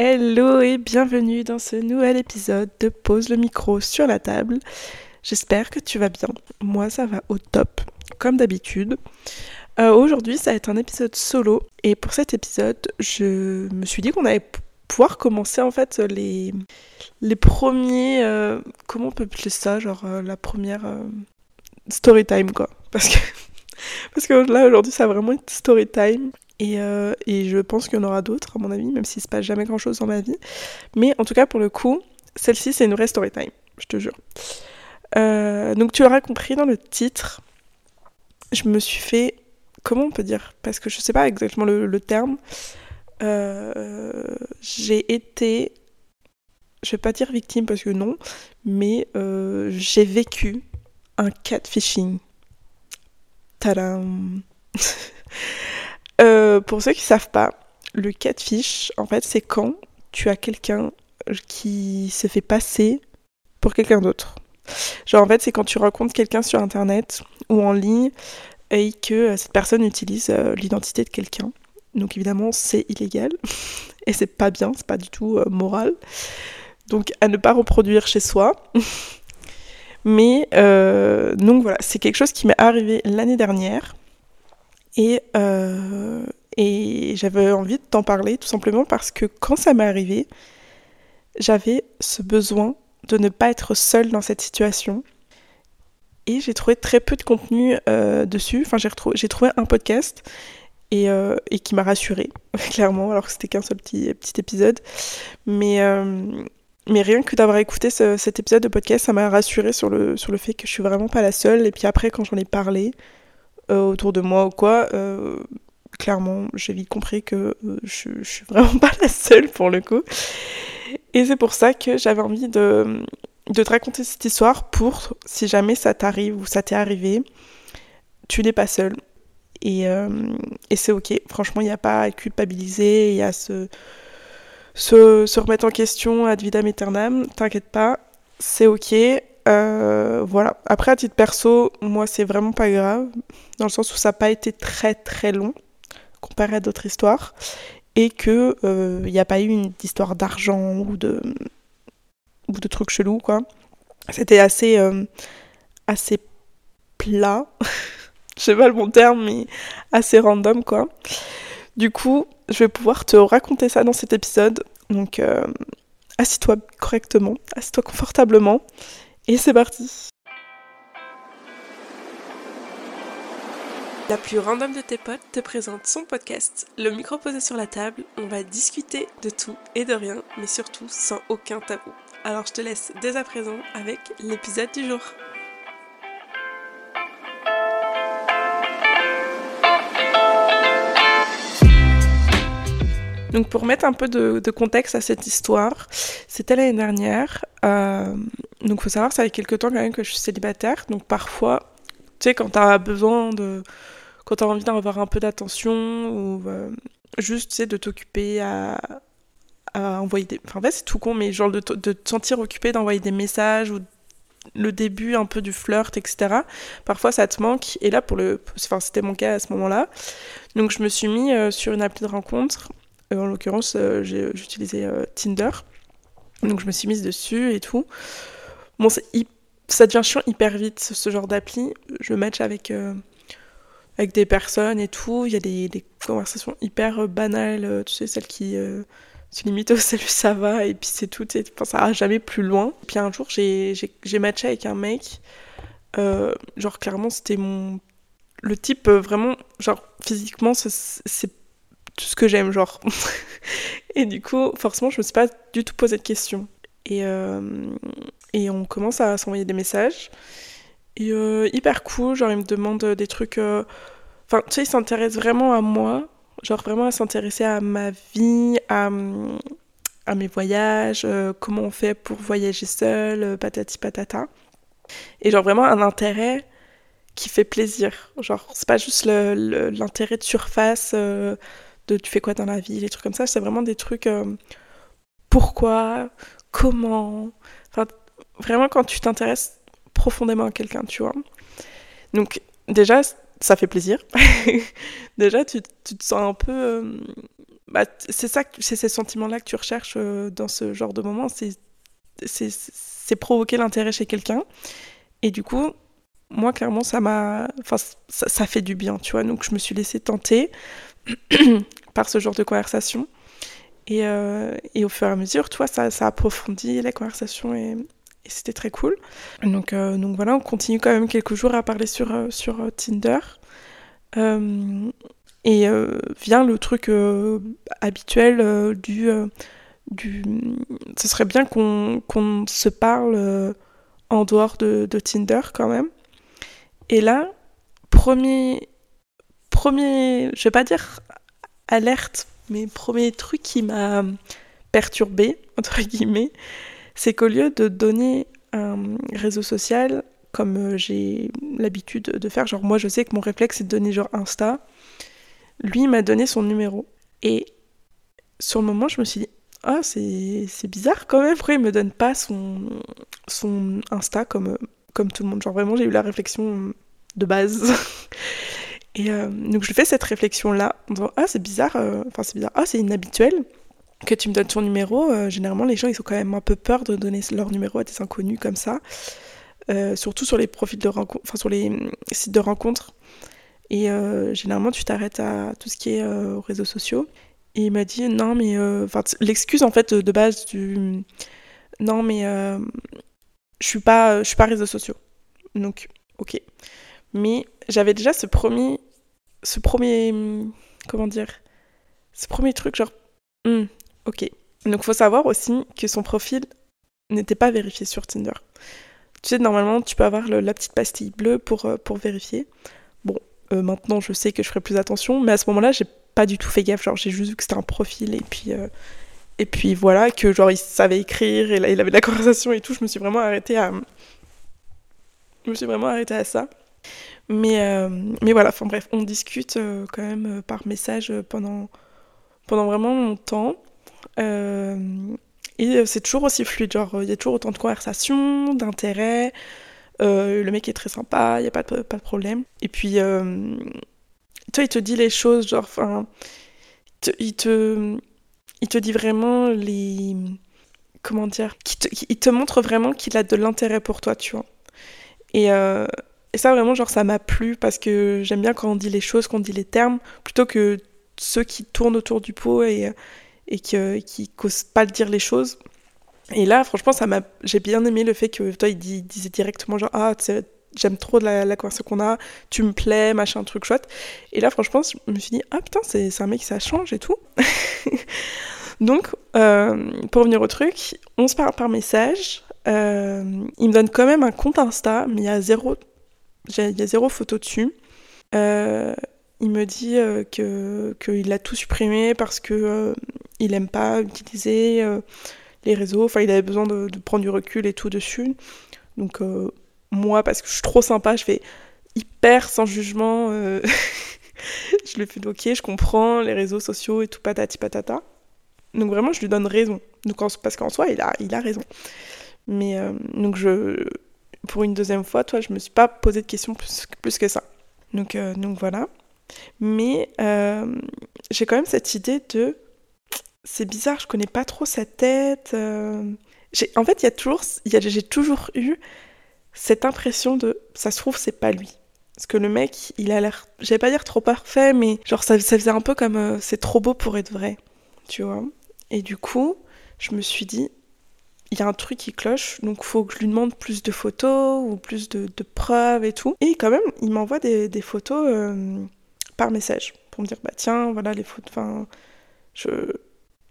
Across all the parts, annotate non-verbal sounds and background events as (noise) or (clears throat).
Hello et bienvenue dans ce nouvel épisode de Pose le micro sur la table. J'espère que tu vas bien. Moi ça va au top, comme d'habitude. Euh, aujourd'hui ça va être un épisode solo et pour cet épisode je me suis dit qu'on allait pouvoir commencer en fait les, les premiers... Euh, comment on peut appeler ça Genre euh, la première story time quoi. Parce que, (laughs) parce que là aujourd'hui ça va vraiment être story time. Euh, et, je pense qu'il y en aura d'autres, à mon avis, même s'il se passe jamais grand chose dans ma vie. Mais en tout cas, pour le coup, celle-ci, c'est une vraie story time, je te jure. Euh, donc, tu l'auras compris dans le titre, je me suis fait. Comment on peut dire? Parce que je sais pas exactement le, terme. Euh, j'ai été. Je vais pas dire victime parce que non, mais j'ai vécu un catfishing. Tadam (laughs) Euh, pour ceux qui savent pas, le catfish, en fait, c'est quand tu as quelqu'un qui se fait passer pour quelqu'un d'autre. Genre, en fait, c'est quand tu rencontres quelqu'un sur Internet ou en ligne et que euh, cette personne utilise euh, l'identité de quelqu'un. Donc, évidemment, c'est illégal (laughs) et c'est pas bien, c'est pas du tout moral. Donc, à ne pas reproduire chez soi. (laughs) Mais, donc voilà, c'est quelque chose qui m'est arrivé l'année dernière. Et, euh, et j'avais envie de t'en parler tout simplement parce que quand ça m'est arrivé, j'avais ce besoin de ne pas être seule dans cette situation. Et j'ai trouvé très peu de contenu euh, dessus. Enfin, j'ai, trouvé un podcast et, euh, qui m'a rassurée, (laughs) clairement, alors que c'était qu'un seul petit, épisode. Mais, rien que d'avoir écouté cet épisode de podcast, ça m'a rassurée sur le, sur le fait que je suis vraiment pas la seule. Et puis après, quand j'en ai parlé, autour de moi ou quoi, euh, clairement, j'ai vite compris que euh, je, je, suis vraiment (laughs) pas la seule pour le coup. Et c'est pour ça que j'avais envie de, de te raconter cette histoire pour, si jamais ça t'arrive ou ça t'est arrivé, tu n'es pas seule. Et, et c'est ok, franchement, il n'y a pas à culpabiliser, il y a à se, se, se, remettre en question ad vitam aeternam, t'inquiète pas, c'est ok. Euh, voilà. Après, à titre perso, moi, c'est vraiment pas grave, dans le sens où ça n'a pas été très très long comparé à d'autres histoires, et que il euh, n'y a pas eu une histoire d'argent ou de ou de trucs chelous, quoi. C'était assez euh, assez plat, (laughs) je sais pas le bon terme, mais assez random, quoi. Du coup, je vais pouvoir te raconter ça dans cet épisode. Donc, assis-toi correctement, assis-toi confortablement et c'est parti La plus random de tes potes te présente son podcast, le micro posé sur la table. On va discuter de tout et de rien, mais surtout sans aucun tabou. Alors je te laisse dès à présent avec l'épisode du jour. Donc pour mettre un peu de, contexte à cette histoire, c'était l'année dernière. Euh, donc faut savoir, ça fait quelques temps quand même que je suis célibataire. Donc parfois, tu sais, quand t'as besoin de... Quand t'as envie d'avoir un peu d'attention ou euh, juste, tu sais, de t'occuper à, à envoyer des... Enfin en fait c'est tout con, mais genre de, de te sentir occupé d'envoyer des messages ou le début un peu du flirt, etc. Parfois ça te manque. Et là, pour le, enfin, c'était mon cas à ce moment-là. Donc je me suis mis euh, sur une appli de rencontre euh, en l'occurrence, j'utilisais Tinder. Donc je me suis mise dessus et tout. Bon, ça devient chiant hyper vite, ce genre d'appli. Je match avec, avec des personnes et tout. Il y a des, des conversations hyper banales, tu sais, celles qui se limitent au (laughs) salut, ça va, et puis c'est tout. Enfin, ça va jamais plus loin. Puis un jour, j'ai matché avec un mec. genre, clairement, c'était mon. Le type, vraiment, genre, physiquement, c'est tout ce que j'aime, genre. (laughs) et du coup, forcément, je me suis pas du tout posé de questions. Et, euh, et on commence à s'envoyer des messages. Et euh, hyper cool, genre, il me demande des trucs. Euh, enfin, tu sais, il s'intéresse vraiment à moi. Genre, vraiment à s'intéresser à ma vie, à, à mes voyages, comment on fait pour voyager seul, patati patata. Et genre, vraiment un intérêt qui fait plaisir. Genre, c'est pas juste l'intérêt de surface de tu fais quoi dans la vie, les trucs comme ça. C'est vraiment des trucs euh, pourquoi, comment. Enfin, vraiment quand tu t'intéresses profondément à quelqu'un, tu vois. Donc, déjà, ça fait plaisir. (laughs) déjà, tu, tu, te sens un peu. Euh, bah, c'est ça, c'est ces sentiments-là que tu recherches euh, dans ce genre de moment, c'est provoquer l'intérêt chez quelqu'un. Et du coup, moi, clairement, ça m'a. Enfin, ça, ça, fait du bien, tu vois. Donc, je me suis laissée tenter (clears throat) par ce genre de conversation. Et, euh, et, au fur et à mesure, tu vois, ça, ça approfondit la conversation et, c'était très cool. Donc, euh, donc voilà, on continue quand même quelques jours à parler sur, euh, Tinder. et vient le truc habituel du, du. Ce serait bien qu'on qu'on se parle en dehors de, de Tinder quand même. Et là, premier, premier, je vais pas dire alerte, mais premier truc qui m'a perturbé, entre guillemets, c'est qu'au lieu de donner un réseau social comme euh, j'ai l'habitude de faire, genre moi je sais que mon réflexe c'est de donner genre Insta, lui m'a donné son numéro. Et sur le moment je me suis dit, ah c'est bizarre quand même, pourquoi il me donne pas son, son Insta comme comme tout le monde. Genre vraiment, j'ai eu la réflexion de base. (laughs) Et euh, donc je fais cette réflexion-là, en disant Ah, c'est bizarre, euh, enfin c'est bizarre, ah, c'est inhabituel que tu me donnes ton numéro. Euh, généralement, les gens, ils ont quand même un peu peur de donner leur numéro à des inconnus comme ça. surtout sur les profils de rencontre, enfin sur les sites de rencontres. Et généralement, tu t'arrêtes à tout ce qui est réseaux sociaux. Et il m'a dit Non, mais. L'excuse en fait de base du. Non, mais je suis pas, suis pas réseaux sociaux. Donc, ok. Mais j'avais déjà ce premier, ce premier, comment dire, ce premier truc genre, hmm, ok. Donc, faut savoir aussi que son profil n'était pas vérifié sur Tinder. Tu sais, normalement, tu peux avoir la petite pastille bleue pour, euh, pour vérifier. Bon, euh, maintenant, je sais que je ferai plus attention, mais à ce moment-là, j'ai pas du tout fait gaffe. Genre, j'ai juste vu que c'était un profil et puis, euh, et puis voilà, que genre il savait écrire et là il avait de la conversation et tout. Je me suis vraiment arrêtée à. Je me suis vraiment arrêtée à ça. Mais, euh, mais voilà, enfin bref, on discute euh, quand même euh, par message pendant, pendant vraiment longtemps. et c'est toujours aussi fluide, genre il y a toujours autant de conversations, d'intérêt. le mec est très sympa, il n'y a pas de, pas de problème. Et puis, toi, il te dit les choses, genre, enfin, il te, il te dit vraiment les. Comment dire Il te montre vraiment qu'il a de l'intérêt pour toi, tu vois. Et, et ça, vraiment, genre, ça m'a plu parce que j'aime bien quand on dit les choses, qu'on dit les termes, plutôt que ceux qui tournent autour du pot et, et qui, qui causent pas dire les choses. Et là, franchement, ça m'a, j'ai bien aimé le fait que toi, il, disait directement genre ah, j'aime trop la, la conversation qu'on a, tu me plais, machin, truc chouette. Et là, franchement, je me suis dit ah putain, c'est un mec, ça change et tout. (laughs) Donc, euh, pour revenir au truc, on se parle par message. Euh, il me donne quand même un compte Insta, mais il y a zéro, il y a zéro photo dessus. Euh, il me dit que qu'il a tout supprimé parce que il aime pas utiliser les réseaux. Enfin, il avait besoin de, prendre du recul et tout dessus. Donc moi, parce que je suis trop sympa, je fais hyper sans jugement. (laughs) je lui fais ok, je comprends les réseaux sociaux et tout patati patata. Donc vraiment, je lui donne raison. Donc, parce qu'en soi, il a, il a raison. Mais euh, donc, je, pour une deuxième fois, toi, je me suis pas posé de questions plus, que ça. Donc, euh, donc voilà. Mais euh, j'ai quand même cette idée de. C'est bizarre, je connais pas trop sa tête. En fait, il y a toujours, j'ai toujours eu cette impression de ça se trouve, c'est pas lui. Parce que le mec, il a l'air, je vais pas dire trop parfait, mais genre ça, ça faisait un peu comme c'est trop beau pour être vrai, tu vois. Et du coup, je me suis dit, il y a un truc qui cloche, donc faut que je lui demande plus de photos ou plus de, preuves et tout. Et quand même, il m'envoie des, photos euh, par message pour me dire, bah tiens, voilà les photos, enfin, je,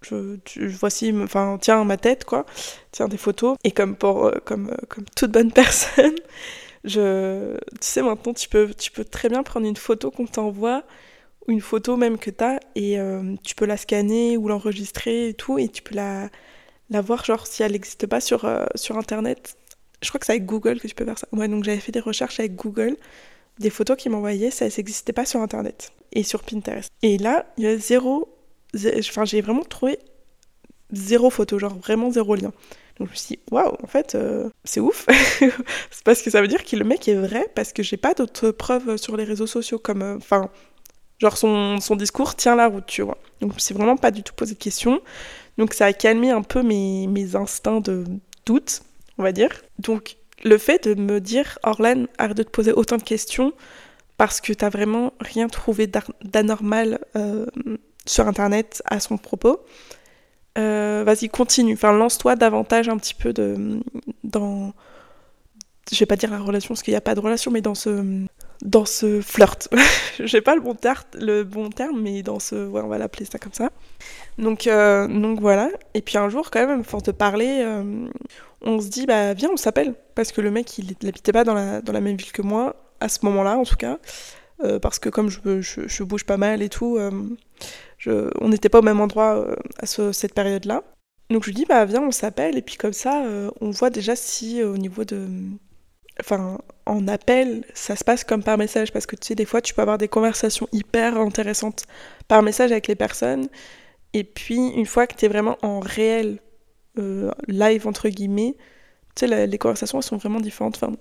je, voici, enfin, tiens, ma tête, quoi, tiens, des photos. Et comme pour, euh, comme, euh, comme toute bonne (laughs) personne, je, tu sais, maintenant, tu peux, très bien prendre une photo qu'on t'envoie une photo même que tu as et tu peux la scanner ou l'enregistrer et tout et tu peux la, la voir genre si elle n'existe pas sur, euh, sur internet. Je crois que c'est avec Google que tu peux faire ça. Ouais, donc j'avais fait des recherches avec Google, des photos qui m'envoyaient, ça n'existait pas sur internet et sur Pinterest. Et là, il y a zéro, enfin j'ai vraiment trouvé zéro photo, genre vraiment zéro lien. Donc je me suis dit, waouh, en fait, euh, c'est ouf. (laughs) c'est parce que ça veut dire que le mec est vrai, parce que j'ai pas d'autres preuves sur les réseaux sociaux, comme, enfin, Genre son, son discours tient la route, tu vois. Donc suis vraiment pas du tout posé de questions. Donc ça a calmé un peu mes, mes instincts de doute, on va dire. Donc le fait de me dire, Orlan, arrête de te poser autant de questions parce que t'as vraiment rien trouvé d'anormal euh, sur Internet à son propos. Euh, vas-y, continue. Enfin, lance-toi davantage un petit peu de, dans. Je vais pas dire la relation parce qu'il n'y a pas de relation, mais dans ce, dans ce flirt. (laughs) J'ai pas le bon, terme, mais dans ce. Ouais, on va l'appeler ça comme ça. Donc, euh, voilà. Et puis un jour, quand même, force de parler, euh, on se dit, bah viens, on s'appelle. Parce que le mec, il n'habitait pas dans la, même ville que moi, à ce moment-là en tout cas. parce que comme je, bouge pas mal et tout, on n'était pas au même endroit euh, à cette période-là. Donc je lui dis, bah viens, on s'appelle, et puis comme ça, euh, on voit déjà si euh, au niveau de. Enfin, en appel, ça se passe comme par message, parce que tu sais, des fois, tu peux avoir des conversations hyper intéressantes par message avec les personnes, et puis une fois que tu es vraiment en réel live, entre guillemets, tu sais, les conversations, sont vraiment différentes. Enfin,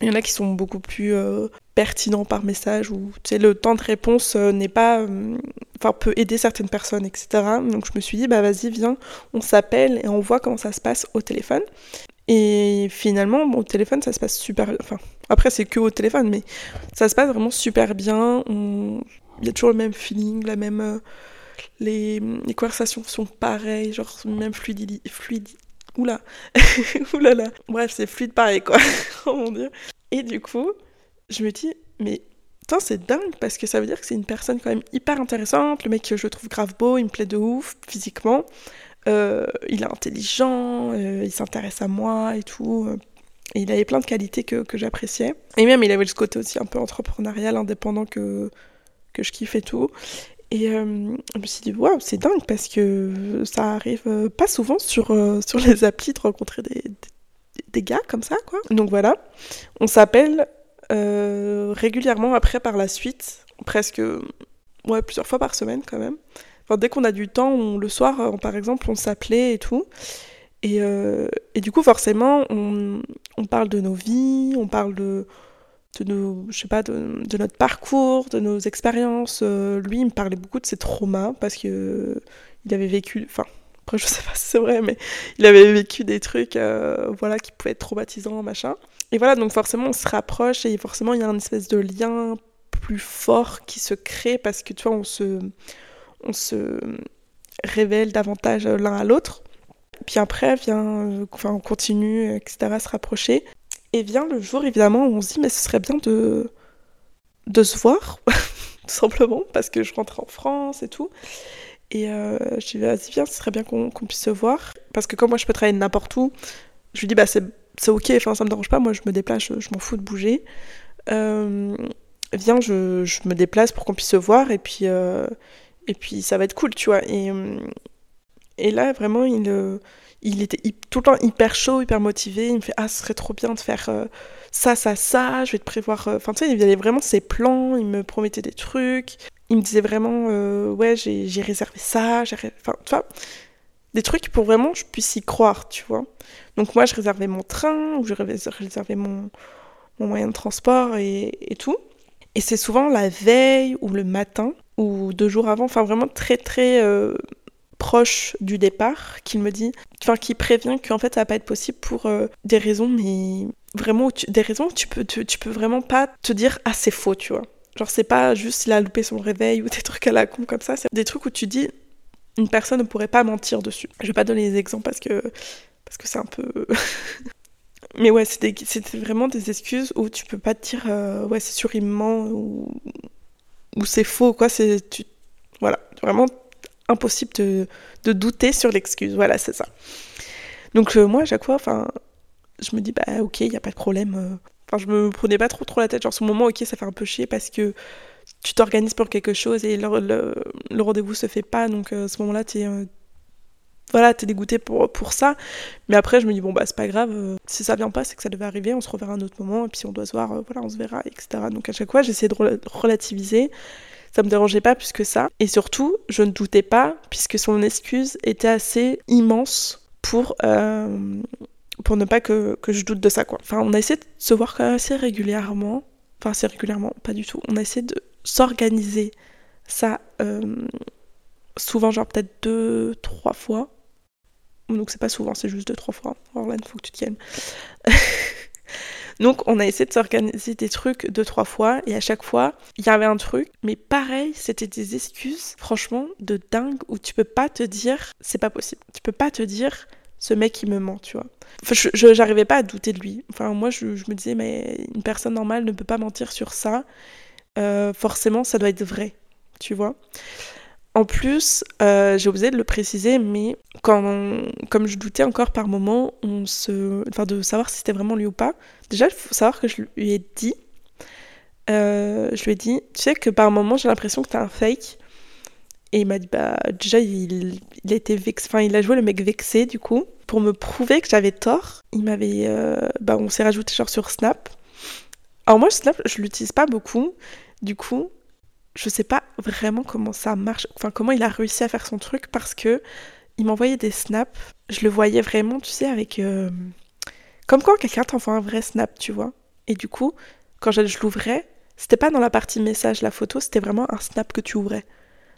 il y en a qui sont beaucoup plus euh, pertinents par message, ou tu sais, le temps de réponse euh, n'est pas. Euh, enfin, peut aider certaines personnes, etc. Donc je me suis dit, bah vas-y, viens, on s'appelle et on voit comment ça se passe au téléphone. Et finalement, au téléphone, ça se passe super. Enfin, après, c'est que au téléphone, mais ça se passe vraiment super bien. Il y a toujours le même feeling, la même. Les... les, conversations sont pareilles, genre même fluidi... fluidi... Oula, (laughs) oulala. Bref, c'est fluide pareil, quoi. (laughs) oh mon dieu. Et du coup, je me dis, mais Putain, c'est dingue parce que ça veut dire que c'est une personne quand même hyper intéressante. Le mec, je le trouve grave beau, il me plaît de ouf physiquement. Euh, il est intelligent, euh, il s'intéresse à moi et tout. Et il avait plein de qualités que, j'appréciais. Et même, il avait ce côté aussi un peu entrepreneurial, indépendant que, que je kiffe et tout. Et euh, je me suis dit, waouh, c'est dingue parce que ça arrive euh, pas souvent sur, euh, sur les applis de rencontrer des, des, gars comme ça, quoi. Donc voilà, on s'appelle régulièrement après par la suite, presque ouais, plusieurs fois par semaine quand même. Dès qu'on a du temps, le soir par exemple, on s'appelait et tout. Et, et, du coup, forcément, on, parle de nos vies, on parle de je sais pas, de, notre parcours, de nos expériences. Euh, lui, il me parlait beaucoup de ses traumas parce que avait vécu, enfin, après je sais pas si c'est vrai, mais il avait vécu des trucs, euh, voilà, qui pouvaient être traumatisants, machin. Et voilà, donc forcément on se rapproche et forcément il y a une espèce de lien plus fort qui se crée parce que tu vois, on se, on se révèle davantage l'un à l'autre. Puis après, vient, enfin, on continue, etc., à se rapprocher. Et vient le jour, évidemment, où on se dit, mais ce serait bien de, de se voir, (laughs) tout simplement, parce que je rentre en France et tout. Et euh, je dis, vas-y, viens, ce serait bien qu'on puisse se voir. Parce que comme moi, je peux travailler n'importe où, je lui dis, bah, c'est ok, enfin, ça me dérange pas, moi, je me déplace, je, m'en fous de bouger. Euh, viens, je, je, me déplace pour qu'on puisse se voir, et puis, euh, et puis ça va être cool, tu vois. Et, et là, vraiment, il il était tout le temps hyper chaud, hyper motivé. Il me fait Ah, ce serait trop bien de faire euh, ça, ça, ça. Je vais te prévoir. Euh, enfin, tu sais, il avait vraiment ses plans. Il me promettait des trucs. Il me disait vraiment euh, Ouais, j'ai réservé ça. Enfin, tu vois, des trucs pour vraiment que je puisse y croire, tu vois. Donc, moi, je réservais mon train ou je réservais mon, mon moyen de transport et, et tout. Et c'est souvent la veille ou le matin ou deux jours avant. Enfin, vraiment très, très proche du départ qu'il me dit, enfin qui prévient qu'en fait ça va pas être possible pour euh, des raisons, mais vraiment des raisons tu peux, tu, peux vraiment pas te dire ah c'est faux, tu vois. Genre c'est pas juste il a loupé son réveil (laughs) ou des trucs à la con comme ça, c'est des trucs où tu dis une personne ne pourrait pas mentir dessus. Je vais pas donner des exemples parce que parce que c'est un peu (laughs) mais ouais, c'était vraiment des excuses où tu peux pas te dire euh, ouais c'est sûr il ment ou, ou c'est faux quoi, c'est voilà, vraiment impossible de, de douter sur l'excuse. Voilà, c'est ça. Donc euh, moi, à chaque fois, enfin, je me dis, bah ok, il n'y a pas de problème. Euh. Enfin, je me prenais pas trop trop la tête. Genre, ce moment, ok, ça fait un peu chier parce que tu t'organises pour quelque chose et le, le, rendez-vous se fait pas. Donc, euh, ce moment-là, tu es, voilà, t'es dégoûté pour, pour ça. Mais après, je me dis, bon, bah, c'est pas grave. si ça vient pas, c'est que ça devait arriver. On se reverra un autre moment. Et puis, on doit se voir, voilà, on se verra, etc. Donc, à chaque fois, j'essaie de relativiser ça me dérangeait pas plus que ça. Et surtout, je ne doutais pas, puisque son excuse était assez immense pour, euh, pour ne pas que, que, je doute de ça, quoi. Enfin, on a essayé de se voir quand même assez régulièrement. Enfin, assez régulièrement, pas du tout. On a essayé de s'organiser ça euh, souvent, genre peut-être deux, trois fois. Donc c'est pas souvent, c'est juste deux, trois fois. Orlan, faut que tu calmes. (laughs) Donc on a essayé de s'organiser des trucs deux, trois fois, et à chaque fois, il y avait un truc, mais pareil, c'était des excuses, franchement, de dingue, où tu peux pas te dire, c'est pas possible. Tu peux pas te dire, ce mec il me ment, tu vois. Enfin, je j'arrivais pas à douter de lui. Enfin, moi je, me disais, mais une personne normale ne peut pas mentir sur ça. Euh, forcément, ça doit être vrai, tu vois. En plus, euh, j'ai osé de le préciser, mais quand comme je doutais encore par moment, on se, enfin de savoir si c'était vraiment lui ou pas. Déjà, il faut savoir que je lui ai dit, euh, je lui ai dit, tu sais que par moment j'ai l'impression que t'as un fake. Et il m'a dit, bah, déjà, il, été vexé, enfin, il a joué le mec vexé, du coup, pour me prouver que j'avais tort. Il m'avait, euh, bah, on s'est rajouté genre sur Snap. Alors, moi, Snap, je l'utilise pas beaucoup. Du coup, je sais pas vraiment comment ça marche, enfin, comment il a réussi à faire son truc parce que il m'envoyait des snaps. Je le voyais vraiment, tu sais, avec. Euh, comme quand quelqu'un t'envoie un vrai snap, tu vois. Et du coup, quand je, l'ouvrais, c'était pas dans la partie message, la photo, c'était vraiment un snap que tu ouvrais.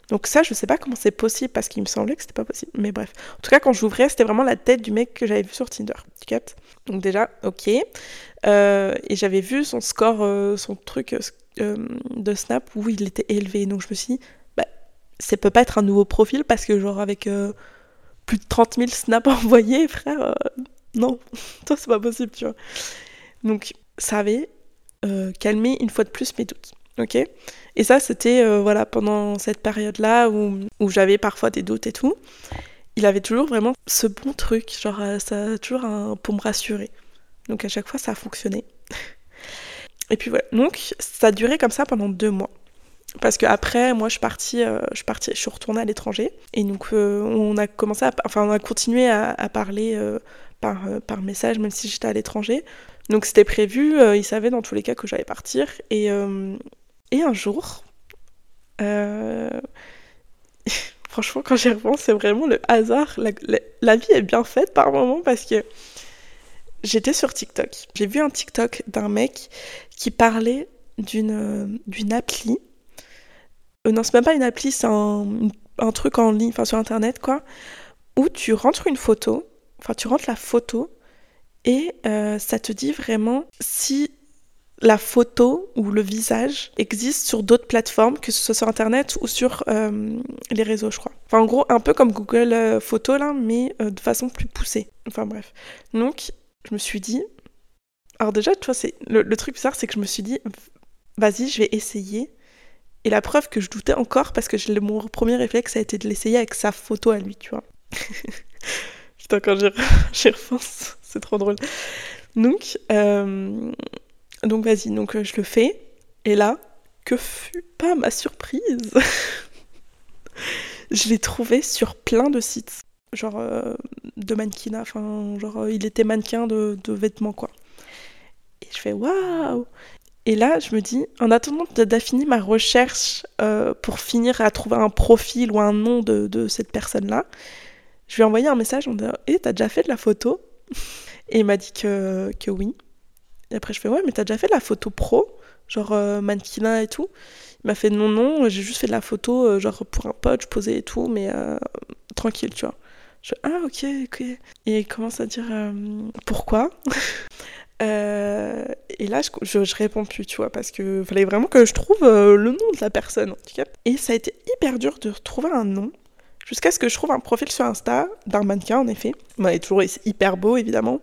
Donc ça, je sais pas comment c'est possible parce qu'il me semblait que c'était pas possible. Mais bref. En tout cas, quand j'ouvrais, c'était vraiment la tête du mec que j'avais vu sur Tinder. Tu Donc déjà, ok. Euh, et j'avais vu son score, euh, son truc euh, de Snap où il était élevé. Donc je me suis dit, bah, ça peut pas être un nouveau profil parce que genre avec plus de 30 000 snaps envoyés, frère, non. (laughs) Toi, c'est pas possible, tu vois. Donc ça avait calmé une fois de plus mes doutes. Ok et ça, c'était euh, voilà pendant cette période-là où, où j'avais parfois des doutes et tout. Il avait toujours vraiment ce bon truc, genre euh, ça toujours un, pour me rassurer. Donc à chaque fois, ça a fonctionné. Et puis voilà. Donc ça a duré comme ça pendant deux mois. Parce que après, moi, je suis partie, euh, je suis partie, je suis retournée à l'étranger. Et donc, on a commencé à, enfin, on a continué à, parler par, par message, même si j'étais à l'étranger. Donc, c'était prévu. il savait dans tous les cas que j'allais partir. Et, et un jour, euh, (laughs) franchement, quand j'y repense, c'est vraiment le hasard. La, vie est bien faite par moments parce que j'étais sur TikTok. J'ai vu un TikTok d'un mec qui parlait d'une d'une appli. Euh, non, c'est même pas une appli, c'est un, truc en ligne, enfin sur internet quoi, où tu rentres une photo, enfin tu rentres la photo et euh, ça te dit vraiment si la photo ou le visage existe sur d'autres plateformes, que ce soit sur Internet ou sur euh, les réseaux, je crois. Enfin, en gros, un peu comme Google euh, Photos, là, mais de façon plus poussée. Enfin, bref. Donc, je me suis dit... Alors déjà, tu vois, c'est... Le, truc bizarre, c'est que je me suis dit, vas-y, je vais essayer. Et la preuve que je doutais encore, parce que mon premier réflexe a été de l'essayer avec sa photo à lui, tu vois. (laughs) Putain, quand j'y repense, (laughs) c'est trop drôle. Donc, donc vas-y, donc euh, je le fais. Et là, que fut pas ma surprise (laughs) Je l'ai trouvé sur plein de sites, genre euh, de mannequinat, enfin genre euh, il était mannequin de, vêtements quoi. Et je fais waouh Et là, je me dis, en attendant d'affiner ma recherche pour finir à trouver un profil ou un nom de, cette personne-là, je lui ai envoyé un message en disant Hé, t'as déjà fait de la photo? Et il m'a dit que, que oui. Et après, je fais, ouais, mais t'as déjà fait de la photo pro, genre euh, mannequinat et tout? Il m'a fait, non, non, j'ai juste fait de la photo, euh, genre pour un pote, je posais et tout, mais euh, tranquille, tu vois. Je ah, ok, ok. Et il commence à dire, pourquoi? (laughs) Et là, je, je, réponds plus, tu vois, parce que fallait vraiment que je trouve le nom de la personne, en tout cas. Et ça a été hyper dur de retrouver un nom jusqu'à ce que je trouve un profil sur Insta d'un mannequin, en effet. il est toujours hyper beau, évidemment.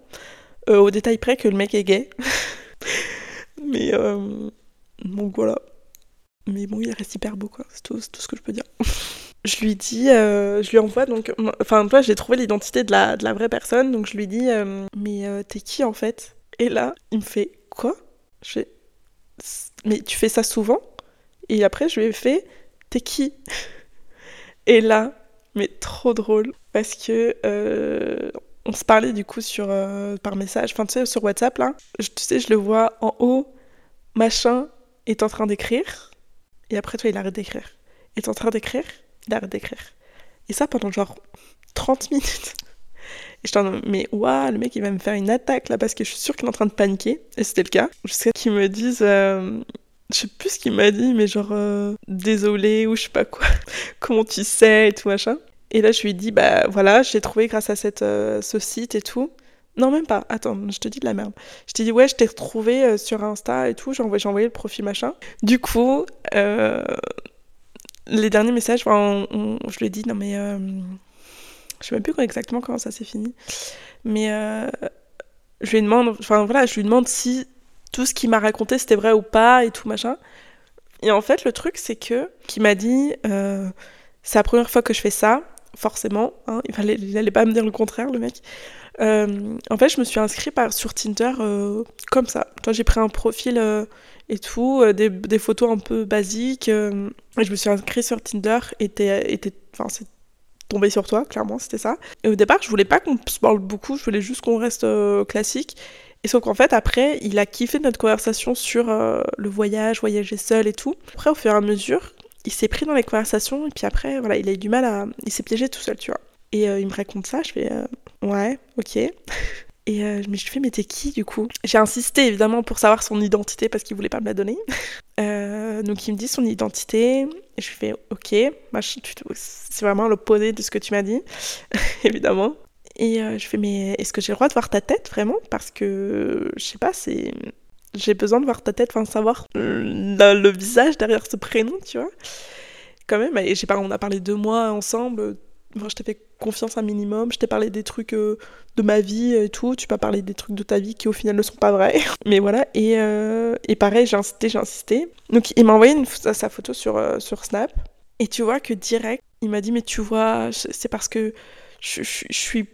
Euh, au détail près que le mec est gay. (laughs) Mais euh, donc voilà. Mais bon, il reste hyper beau, quoi. C'est tout, ce que je peux dire. (laughs) je lui dis, euh, je lui envoie donc. Enfin, toi, j'ai trouvé l'identité de la, de la vraie personne, donc je lui dis, mais t'es qui en fait? Et là, il me fait, quoi? Je fais, mais tu fais ça souvent? Et après, je lui ai fait, t'es qui? (laughs) Et là, mais trop drôle, parce que on se parlait du coup sur, euh, par message, enfin tu sais, sur WhatsApp là. Tu sais, je le vois en haut, machin est en train d'écrire, et après toi il arrête d'écrire. Il est en train d'écrire, il arrête d'écrire. Et ça pendant genre 30 (laughs) minutes. Et je t'en mais waouh, le mec il va me faire une attaque là parce que je suis sûre qu'il est en train de paniquer. Et c'était le cas. Jusqu'à qu'il me dise, euh, je sais plus ce qu'il m'a dit, mais genre euh, désolé ou je sais pas quoi, (laughs) comment tu sais et tout machin. Et là je lui ai dit bah voilà, j'ai trouvé grâce à cette, euh, ce site et tout. Non même pas, attends, je te dis de la merde. Je t'ai dit ouais, je t'ai retrouvé euh, sur Insta et tout, j'ai envoyé, le profil machin. Du coup, les derniers messages, je lui ai dit non mais je sais même plus exactement comment ça s'est fini, mais je lui demande, enfin voilà, je lui demande si tout ce qu'il m'a raconté c'était vrai ou pas et tout machin. Et en fait, le truc, c'est que, qui m'a dit, euh, c'est la première fois que je fais ça, forcément. Hein, il, fallait, il allait pas me dire le contraire, le mec. Euh, en fait, je me suis inscrit par, sur Tinder euh, comme ça. J'ai pris un profil et tout, des, photos un peu basiques. je me suis inscrit sur Tinder et enfin, c'est tombé sur toi, clairement, c'était ça. Et au départ, je voulais pas qu'on se parle beaucoup, je voulais juste qu'on reste classique. Et sauf qu'en fait, après, il a kiffé notre conversation sur euh, le voyage, voyager seul et tout. Après, au fur et à mesure, il s'est pris dans les conversations et puis après, voilà, il a eu du mal à. Il s'est piégé tout seul, tu vois. Et euh, il me raconte ça, je fais euh, ouais, ok. Et mais je fais mais t'es qui du coup? J'ai insisté évidemment pour savoir son identité parce qu'il voulait pas me la donner. (laughs) donc il me dit son identité et je fais ok, c'est vraiment l'opposé de ce que tu m'as dit, (laughs) évidemment. Et euh, je fais, mais est-ce que j'ai le droit de voir ta tête vraiment? Parce que, je sais pas, c'est. J'ai besoin de voir ta tête, enfin, savoir le, visage derrière ce prénom, tu vois. Quand même, et je sais pas, on a parlé deux mois ensemble. Je t'ai fait confiance un minimum. Je t'ai parlé des trucs euh, de ma vie et tout. Tu m'as parlé des trucs de ta vie qui, au final, ne sont pas vrais. (laughs) Mais voilà. Et, euh, et pareil, j'ai insisté, j'ai insisté. Donc, il m'a envoyé sa photo sur, sur Snap. Et tu vois que direct, il m'a dit, mais tu vois, c'est parce que je, suis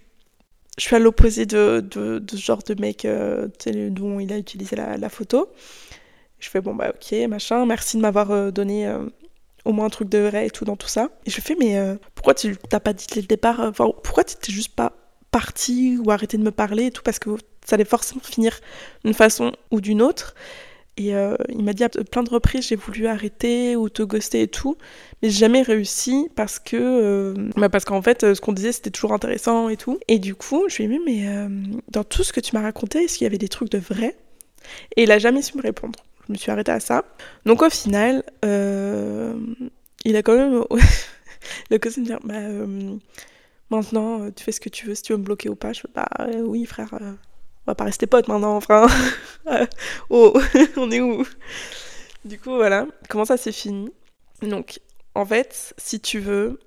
je suis à l'opposé de, de, ce genre de mec euh, dont il a utilisé la, photo. Je fais bon bah ok machin, merci de m'avoir euh, donné euh, au moins un truc de vrai et tout dans tout ça. Et je fais mais pourquoi tu t'as pas dit dès le départ, enfin pourquoi tu t'es juste pas parti ou arrêté de me parler et tout? Parce que ça allait forcément finir d'une façon ou d'une autre. Et euh, il m'a dit à plein de reprises j'ai voulu arrêter ou te ghoster et tout, mais j'ai jamais réussi parce que euh, bah parce qu'en fait ce qu'on disait c'était toujours intéressant et tout. Et du coup je lui ai dit mais euh, dans tout ce que tu m'as raconté est-ce qu'il y avait des trucs de vrai? Et il a jamais su me répondre. Je me suis arrêtée à ça. Donc au final il a quand même le (laughs) cousin me dire bah maintenant tu fais ce que tu veux si tu veux me bloquer ou pas. Je fais bah oui frère on va pas rester potes maintenant, enfin. (laughs) oh, (laughs) on est où? Du coup, voilà, comment ça s'est fini? Donc, en fait, si tu veux,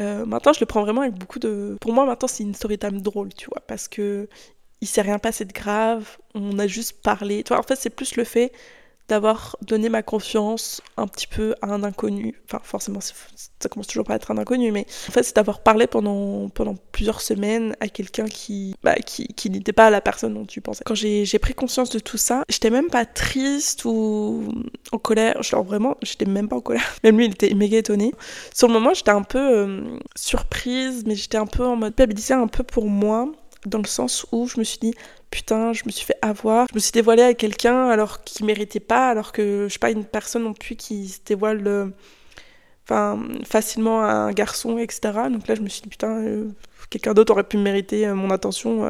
euh, maintenant je le prends vraiment avec beaucoup de. Pour moi, maintenant c'est une story time drôle, tu vois, parce que il s'est rien passé de grave, on a juste parlé. Tu vois, en fait, c'est plus le fait d'avoir donné ma confiance un petit peu à un inconnu. Enfin, forcément, ça commence toujours par être un inconnu, mais en fait, c'est d'avoir parlé pendant, pendant plusieurs semaines à quelqu'un qui, bah, qui, qui n'était pas la personne dont tu pensais. Quand j'ai pris conscience de tout ça, j'étais même pas triste ou en colère. Genre, vraiment, j'étais même pas en colère. (laughs) Même lui, il était méga étonné. Sur le moment, j'étais un peu euh, surprise, mais j'étais un peu en mode stabilisée un peu pour moi dans le sens où je me suis dit putain, je me suis fait avoir, je me suis dévoilée à quelqu'un alors qu'il méritait pas, alors que je suis pas une personne non plus qui se dévoile euh, enfin, facilement à un garçon, etc. Donc là, je me suis dit putain, euh, quelqu'un d'autre aurait pu mériter euh, mon attention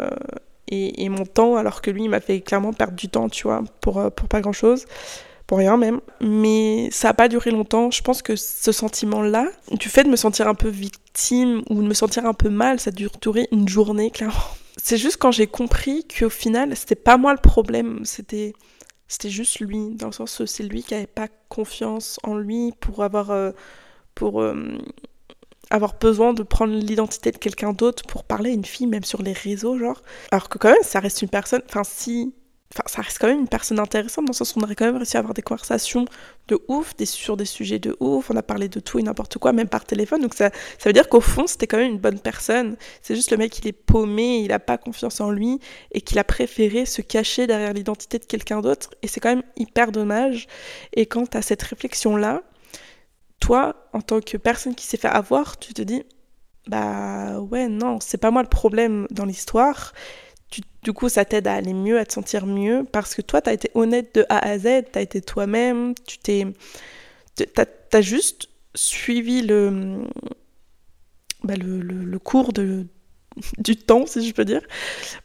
et, mon temps, alors que lui, il m'a fait clairement perdre du temps, tu vois, pour, pour pas grand chose. Pour rien même. Mais ça a pas duré longtemps. Je pense que ce sentiment-là, du fait de me sentir un peu victime ou de me sentir un peu mal, ça a duré une journée, clairement c'est juste quand j'ai compris qu'au final, c'était pas moi le problème, c'était c'était juste lui, dans le sens où c'est lui qui avait pas confiance en lui pour avoir euh, pour euh, avoir besoin de prendre l'identité de quelqu'un d'autre pour parler à une fille, même sur les réseaux, genre. Alors que quand même, ça reste une personne. Enfin, si Enfin, ça reste quand même une personne intéressante dans le sens où on aurait quand même réussi à avoir des conversations de ouf, sur des sujets de ouf. On a parlé de tout et n'importe quoi, même par téléphone. Donc ça, ça veut dire qu'au fond, c'était quand même une bonne personne. C'est juste le mec, il est paumé, il a pas confiance en lui et qu'il a préféré se cacher derrière l'identité de quelqu'un d'autre. Et c'est quand même hyper dommage. Et quand tu as cette réflexion-là, toi, en tant que personne qui s'est fait avoir, tu te dis, bah ouais, non, c'est pas moi le problème dans l'histoire du coup, ça t'aide à aller mieux, à te sentir mieux, parce que toi, tu été honnête de A à Z, tu été toi-même, tu t'es. T'as as juste suivi le, bah cours de, (laughs) du temps, si je peux dire,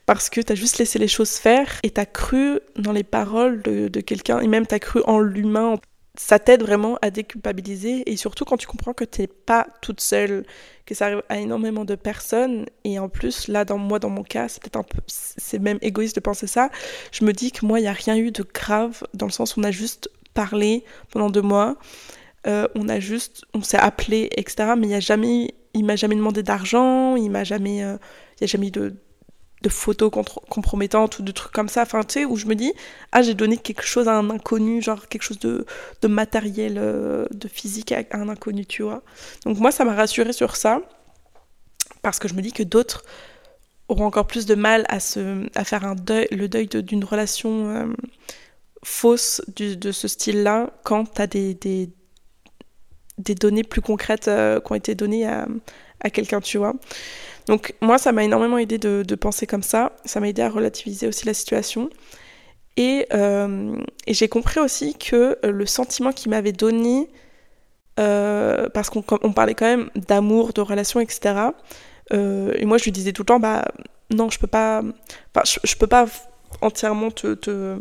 parce que tu as juste laissé les choses faire et tu as cru dans les paroles de, de quelqu'un, et même tu as cru en l'humain. Ça t'aide vraiment à déculpabiliser, et surtout quand tu comprends que tu n'es pas toute seule, que ça arrive à énormément de personnes, et en plus, là, dans moi, dans mon cas, c'est peut-être un peu, c'est même égoïste de penser ça, je me dis que moi, il n'y a rien eu de grave, dans le sens où on a juste parlé pendant deux mois, euh, on a juste, on s'est appelé, etc. Mais il y a jamais, il m'a jamais demandé d'argent, il m'a jamais, euh, il y a jamais eu de, de photos compromettantes ou de trucs comme ça. Enfin, tu sais, où je me dis, ah, j'ai donné quelque chose à un inconnu, genre quelque chose de, de matériel, euh, de physique à, un inconnu, tu vois. Donc moi, ça m'a rassurée sur ça, parce que je me dis que d'autres auront encore plus de mal à, faire le deuil d'une relation fausse de ce style-là quand tu as des, des, des données plus concrètes euh, qui ont été données à, à quelqu'un, tu vois. Donc moi, ça m'a énormément aidé de, penser comme ça. Ça m'a aidé à relativiser aussi la situation. Et, euh, j'ai compris aussi que le sentiment qu'il m'avait donné, euh, parce qu'on on parlait quand même d'amour, de relation, etc. et moi, je lui disais tout le temps, bah non, je peux pas, je, peux pas entièrement te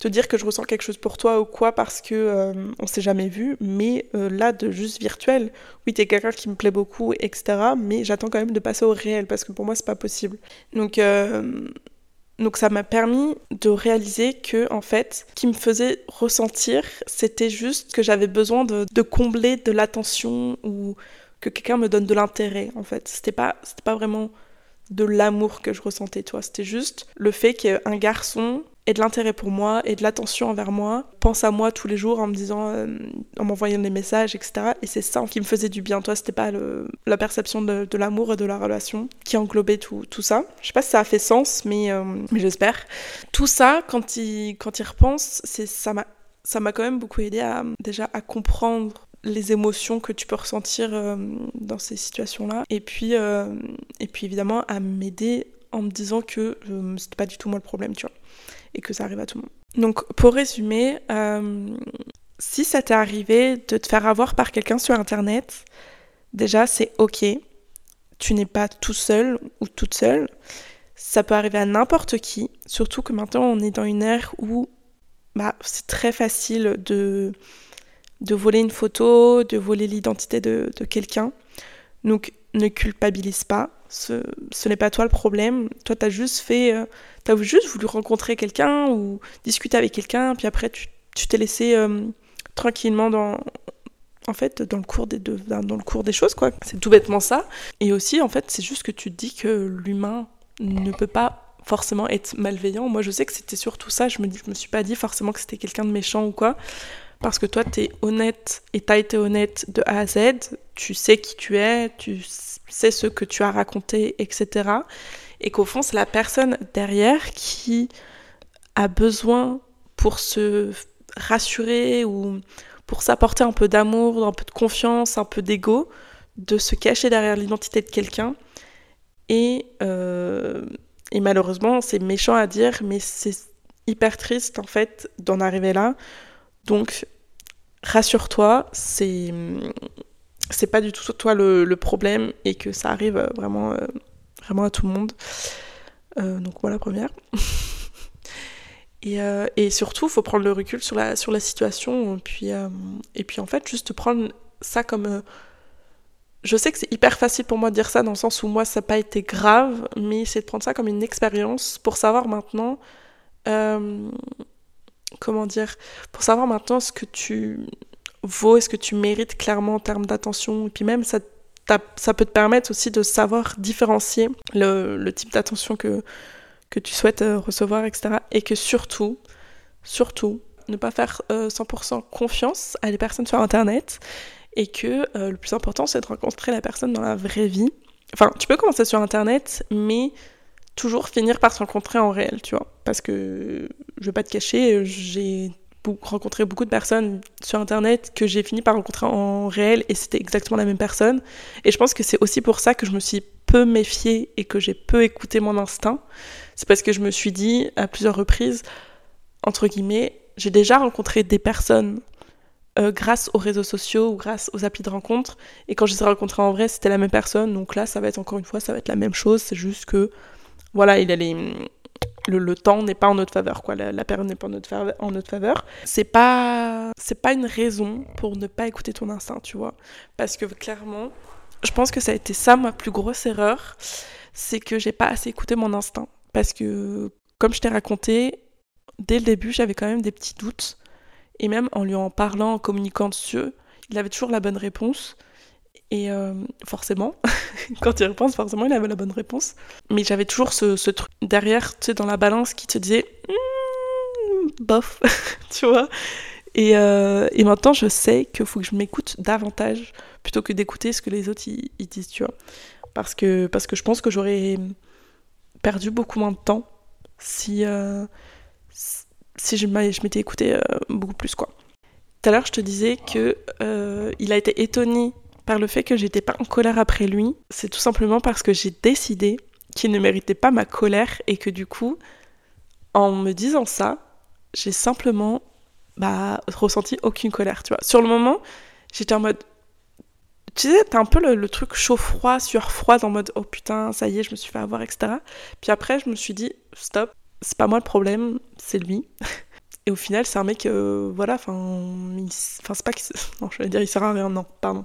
te dire que je ressens quelque chose pour toi ou quoi parce que euh, on s'est jamais vu, mais euh, là de juste virtuel, oui t'es quelqu'un qui me plaît beaucoup, etc. Mais j'attends quand même de passer au réel parce que pour moi c'est pas possible. Donc euh, donc ça m'a permis de réaliser que en fait, ce qui me faisait ressentir, c'était juste que j'avais besoin de, de, combler de l'attention ou que quelqu'un me donne de l'intérêt. En fait, c'était pas c'était pas vraiment de l'amour que je ressentais, toi. C'était juste le fait qu'un garçon et de l'intérêt pour moi et de l'attention envers moi, pense à moi tous les jours en me disant, euh, en m'envoyant des messages, etc. Et c'est ça qui me faisait du bien. Toi, c'était pas la perception de, l'amour et de la relation qui englobait tout, tout ça. Je sais pas si ça a fait sens, mais, euh, mais j'espère. Tout ça, quand il, quand il repense, ça m'a ça m'a quand même beaucoup aidé à déjà à comprendre les émotions que tu peux ressentir euh, dans ces situations-là. Et puis, et puis évidemment à m'aider en me disant que c'était pas du tout moi le problème, tu vois et que ça arrive à tout le monde. Donc pour résumer, euh, si ça t'est arrivé de te faire avoir par quelqu'un sur Internet, déjà c'est ok. Tu n'es pas tout seul ou toute seule. Ça peut arriver à n'importe qui, surtout que maintenant on est dans une ère où bah, c'est très facile de, de voler une photo, de voler l'identité de, de quelqu'un. Donc ne culpabilise pas, ce, n'est pas toi le problème. Toi, tu as juste fait. Euh, tu as juste voulu rencontrer quelqu'un ou discuter avec quelqu'un, puis après, tu t'es laissé euh, tranquillement dans. En fait, dans le cours des, dans le cours des choses, quoi. C'est tout bêtement ça. Et aussi, en fait, c'est juste que tu te dis que l'humain ne peut pas forcément être malveillant. Moi, je sais que c'était surtout ça. Je me, dis, je me suis pas dit forcément que c'était quelqu'un de méchant ou quoi. Parce que toi, tu es honnête et tu as été honnête de A à Z. Tu sais qui tu es, tu sais ce que tu as raconté, etc. Et qu'au fond, c'est la personne derrière qui a besoin pour se rassurer ou pour s'apporter un peu d'amour, un peu de confiance, un peu d'ego, de se cacher derrière l'identité de quelqu'un. Et, euh, et malheureusement, c'est méchant à dire, mais c'est hyper triste en fait d'en arriver là. Donc, rassure-toi, c'est c'est pas du tout toi le, problème et que ça arrive euh, vraiment, euh, vraiment à tout le monde. Euh, donc voilà, première. (laughs) et, surtout, il faut prendre le recul sur la, sur la situation. Et puis en fait, juste prendre ça comme. je sais que c'est hyper facile pour moi de dire ça dans le sens où moi, ça n'a pas été grave, mais c'est de prendre ça comme une expérience pour savoir maintenant. Comment dire Pour savoir maintenant ce que tu vaut, est-ce que tu mérites clairement en termes d'attention. Et puis même, ça, ça peut te permettre aussi de savoir différencier le, le type d'attention que, que tu souhaites euh, recevoir, etc. Et que surtout, surtout, ne pas faire 100% euh, confiance à des personnes sur Internet. Et que euh, le plus important, c'est de rencontrer la personne dans la vraie vie. Enfin, tu peux commencer sur Internet, mais toujours finir par se rencontrer en réel, tu vois. Parce que, je vais pas te cacher, j'ai rencontré beaucoup de personnes sur internet que j'ai fini par rencontrer en réel et c'était exactement la même personne. Et je pense que c'est aussi pour ça que je me suis peu méfiée et que j'ai peu écouté mon instinct. C'est parce que je me suis dit à plusieurs reprises, entre guillemets, j'ai déjà rencontré des personnes euh, grâce aux réseaux sociaux ou grâce aux applis de rencontre. Et quand je les ai rencontrés en vrai, c'était la même personne. Donc là, ça va être encore une fois, ça va être la même chose. C'est juste que, voilà, il a le, temps n'est pas en notre faveur, quoi. La, période n'est pas en notre faveur. En notre faveur. C'est pas, c'est pas une raison pour ne pas écouter ton instinct, tu vois. Parce que clairement, je pense que ça a été ça ma plus grosse erreur, c'est que j'ai pas assez écouté mon instinct. Parce que, comme je t'ai raconté, dès le début, j'avais quand même des petits doutes. Et même en lui en parlant, en communiquant dessus, il avait toujours la bonne réponse. Et euh, forcément, (laughs) quand il repense, forcément, il avait la bonne réponse. Mais j'avais toujours ce, truc derrière, tu sais, dans la balance qui te disait hmm, bof, (laughs) tu vois. Et, euh, et, maintenant, je sais qu'il faut que je m'écoute davantage plutôt que d'écouter ce que les autres ils, disent, tu vois. Parce que, parce que je pense que j'aurais perdu beaucoup moins de temps si, euh, si je m'étais écouté euh, beaucoup plus, quoi. Tout à l'heure, je te disais que il a été étonné par le fait que j'étais pas en colère après lui. C'est tout simplement parce que j'ai décidé qu'il ne méritait pas ma colère et que du coup, en me disant ça, j'ai simplement bah, ressenti aucune colère, tu vois. Sur le moment, j'étais en mode tu sais, t'as un peu le, truc chaud-froid, sueur-froide, en mode oh putain, ça y est, je me suis fait avoir, etc. Puis après, je me suis dit stop, c'est pas moi le problème, c'est lui. Et au final, c'est un mec, euh, voilà, enfin, enfin c'est pas qu'il, (laughs) non, je vais dire, il sert à rien, non, pardon.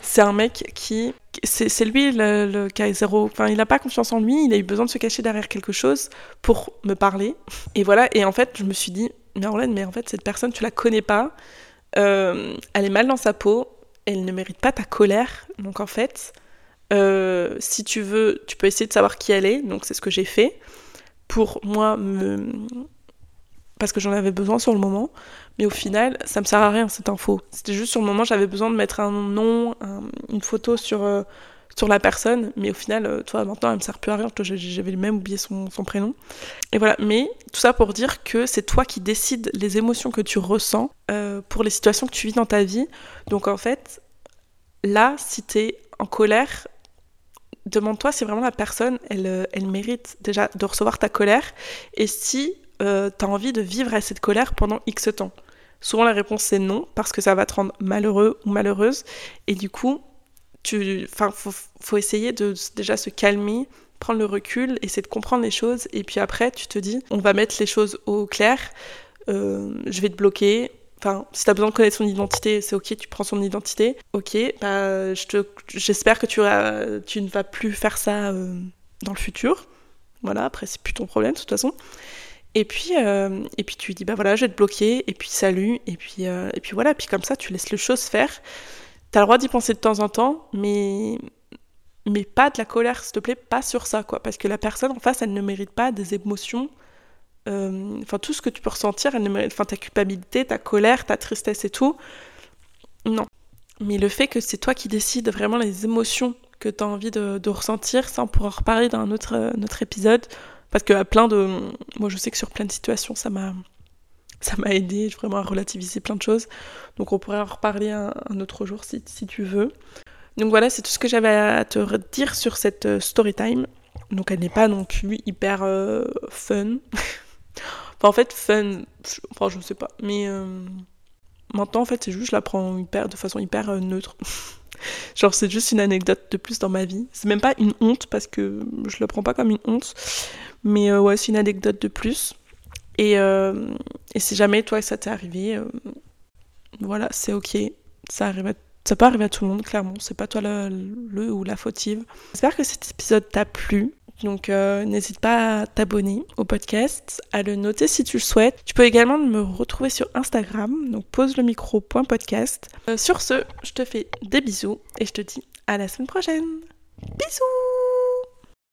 C'est un mec qui, c'est lui le, le a zéro, enfin, il a pas confiance en lui, il a eu besoin de se cacher derrière quelque chose pour me parler. Et voilà, et en fait, je me suis dit, mais Orlène, mais en fait, cette personne, tu la connais pas, euh, elle est mal dans sa peau, elle ne mérite pas ta colère. Donc en fait, euh, si tu veux, tu peux essayer de savoir qui elle est. Donc c'est ce que j'ai fait pour moi me parce que j'en avais besoin sur le moment, mais au final, ça me sert à rien cette info. C'était juste sur le moment, j'avais besoin de mettre un nom, une photo sur, euh, sur la personne, mais au final, euh, toi, maintenant, elle me sert plus à rien, j'avais même oublié son, son, prénom. Et voilà, mais tout ça pour dire que c'est toi qui décides les émotions que tu ressens euh, pour les situations que tu vis dans ta vie. Donc en fait, là, si tu es en colère, demande-toi si vraiment la personne, elle, elle mérite déjà de recevoir ta colère, et si euh, tu as envie de vivre à cette colère pendant X temps. Souvent la réponse c'est non, parce que ça va te rendre malheureux ou malheureuse, et du coup, tu, faut essayer de déjà se calmer, prendre le recul, essayer de comprendre les choses, et puis après, tu te dis, on va mettre les choses au clair, euh, je vais te bloquer, Enfin, si t'as besoin de connaître son identité, c'est ok, tu prends son identité. Ok, bah, j'espère que tu, tu ne vas plus faire ça euh, dans le futur. Voilà, après, c'est plus ton problème, de toute façon. Et puis, euh, et puis tu dis, bah voilà, je vais te bloquer, et puis salut, et puis, et puis voilà, puis comme ça, tu laisses les choses faire. T'as le droit d'y penser de temps en temps, mais, mais pas de la colère, s'il te plaît, pas sur ça, quoi. Parce que la personne en face, elle ne mérite pas des émotions. Euh, enfin, tout ce que tu peux ressentir, elle ne mérite, enfin, ta culpabilité, ta colère, ta tristesse et tout. Non. Mais le fait que c'est toi qui décides vraiment les émotions que tu as envie de, ressentir, ça on pourra en reparler dans un autre, euh, épisode. Parce que à plein de. Moi je sais que sur plein de situations, ça m'a ça m'a aidé vraiment à relativiser plein de choses. Donc on pourrait en reparler un, autre jour si, tu veux. Donc voilà, c'est tout ce que j'avais à te dire sur cette euh, story time. Donc elle n'est pas non plus hyper euh, fun. (laughs) enfin en fait fun, enfin je sais pas. Mais euh, maintenant en fait c'est juste je la prends hyper, de façon hyper neutre. (laughs) Genre c'est juste une anecdote de plus dans ma vie. C'est même pas une honte parce que je la prends pas comme une honte. Mais ouais c'est une anecdote de plus. Et, euh, si jamais toi ça t'est arrivé, euh, voilà, c'est ok. Ça, arrive ça peut arriver à tout le monde, clairement. C'est pas toi le, ou la fautive. J'espère que cet épisode t'a plu. Donc euh, n'hésite pas à t'abonner au podcast, à le noter si tu le souhaites. Tu peux également me retrouver sur Instagram, donc pose le micro.podcast. sur ce, je te fais des bisous et je te dis à la semaine prochaine. Bisous